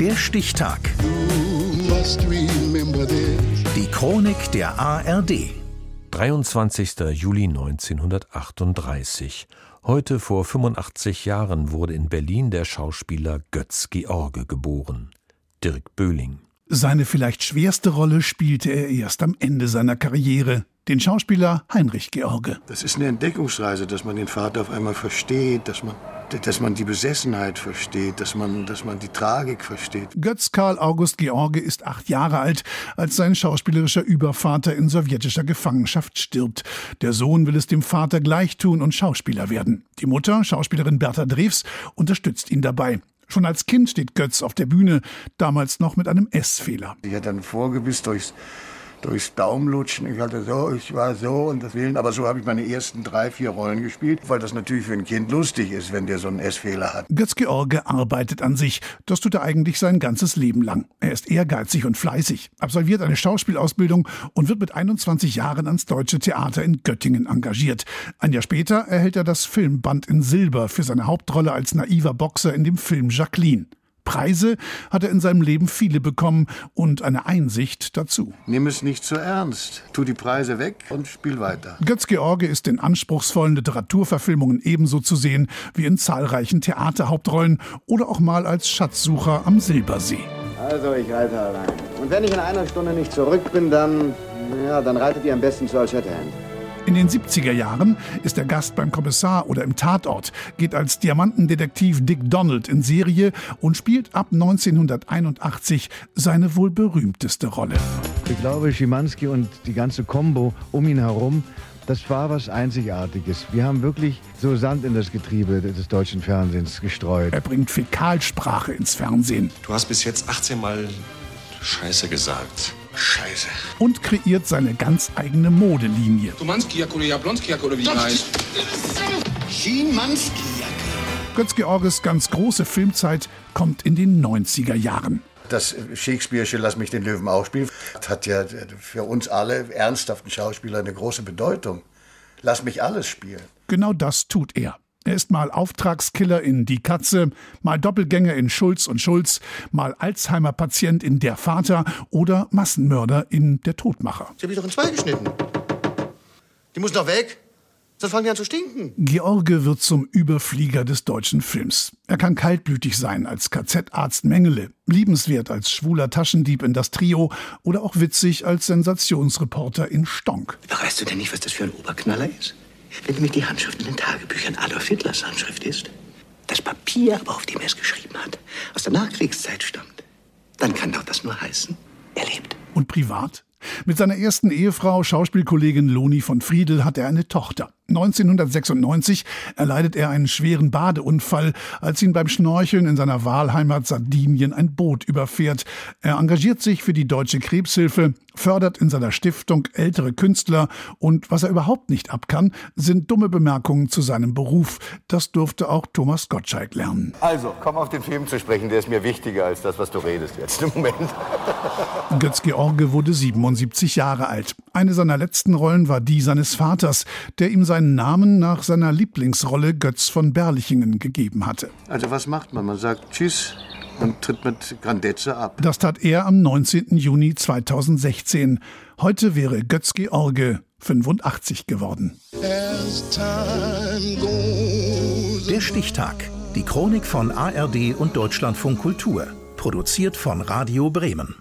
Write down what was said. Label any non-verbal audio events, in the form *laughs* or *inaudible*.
Der Stichtag. Die Chronik der ARD. 23. Juli 1938. Heute vor 85 Jahren wurde in Berlin der Schauspieler Götz George geboren. Dirk Böhling. Seine vielleicht schwerste Rolle spielte er erst am Ende seiner Karriere, den Schauspieler Heinrich George. Das ist eine Entdeckungsreise, dass man den Vater auf einmal versteht, dass man, dass man die Besessenheit versteht, dass man, dass man die Tragik versteht. Götz Karl August George ist acht Jahre alt, als sein schauspielerischer Übervater in sowjetischer Gefangenschaft stirbt. Der Sohn will es dem Vater gleich tun und Schauspieler werden. Die Mutter, Schauspielerin Bertha Drews, unterstützt ihn dabei. Schon als Kind steht Götz auf der Bühne, damals noch mit einem S-Fehler. Ich hatte dann vorgebiss durchs durchs Daumenlutschen. Ich hatte so, ich war so und das Willen. Aber so habe ich meine ersten drei, vier Rollen gespielt, weil das natürlich für ein Kind lustig ist, wenn der so einen S-Fehler hat. Götz George arbeitet an sich. Das tut er eigentlich sein ganzes Leben lang. Er ist ehrgeizig und fleißig, absolviert eine Schauspielausbildung und wird mit 21 Jahren ans Deutsche Theater in Göttingen engagiert. Ein Jahr später erhält er das Filmband in Silber für seine Hauptrolle als naiver Boxer in dem Film Jacqueline. Preise hat er in seinem Leben viele bekommen und eine Einsicht dazu. Nimm es nicht zu ernst. Tu die Preise weg und spiel weiter. Götz George ist in anspruchsvollen Literaturverfilmungen ebenso zu sehen wie in zahlreichen Theaterhauptrollen oder auch mal als Schatzsucher am Silbersee. Also, ich reite allein. Und wenn ich in einer Stunde nicht zurück bin, dann, ja, dann reitet ihr am besten zu Shatterhand. In den 70er Jahren ist er Gast beim Kommissar oder im Tatort, geht als Diamantendetektiv Dick Donald in Serie und spielt ab 1981 seine wohl berühmteste Rolle. Ich glaube, Schimanski und die ganze Combo um ihn herum das war was Einzigartiges. Wir haben wirklich so Sand in das Getriebe des deutschen Fernsehens gestreut. Er bringt Fäkalsprache ins Fernsehen. Du hast bis jetzt 18 Mal Scheiße gesagt. Scheiße. Und kreiert seine ganz eigene Modelinie. Tumanski-Jacke oder Jablonski-Jacke oder wie die heißt. Schimanski-Jacke. Götz Georges ganz große Filmzeit kommt in den 90er Jahren. Das Shakespeare'sche Lass mich den Löwen auch spielen, hat ja für uns alle ernsthaften Schauspieler eine große Bedeutung. Lass mich alles spielen. Genau das tut er. Er ist mal Auftragskiller in Die Katze, mal Doppelgänger in Schulz und Schulz, mal Alzheimer-Patient in Der Vater oder Massenmörder in Der Todmacher. Sie habe ich doch in zwei geschnitten. Die muss doch weg. Sonst fangen die an zu stinken. George wird zum Überflieger des deutschen Films. Er kann kaltblütig sein als KZ-Arzt Mengele, liebenswert als schwuler Taschendieb in das Trio oder auch witzig als Sensationsreporter in Stonk. Weißt du denn nicht, was das für ein Oberknaller ist? Wenn nämlich die Handschrift in den Tagebüchern Adolf Hitlers Handschrift ist, das Papier aber, auf dem er es geschrieben hat, aus der Nachkriegszeit stammt, dann kann doch das nur heißen, er lebt. Und privat? Mit seiner ersten Ehefrau, Schauspielkollegin Loni von Friedel, hat er eine Tochter. 1996 erleidet er einen schweren Badeunfall, als ihn beim Schnorcheln in seiner Wahlheimat Sardinien ein Boot überfährt. Er engagiert sich für die Deutsche Krebshilfe, fördert in seiner Stiftung ältere Künstler und was er überhaupt nicht abkann, sind dumme Bemerkungen zu seinem Beruf. Das durfte auch Thomas Gottschalk lernen. Also, komm auf den Film zu sprechen, der ist mir wichtiger als das, was du redest jetzt im Moment. *laughs* Götz George wurde 77 Jahre alt. Eine seiner letzten Rollen war die seines Vaters, der ihm seinen Namen nach seiner Lieblingsrolle Götz von Berlichingen gegeben hatte. Also was macht man? Man sagt Tschüss und tritt mit Grandezza ab. Das tat er am 19. Juni 2016. Heute wäre Götz George 85 geworden. Der Stichtag. Die Chronik von ARD und Deutschlandfunk Kultur. Produziert von Radio Bremen.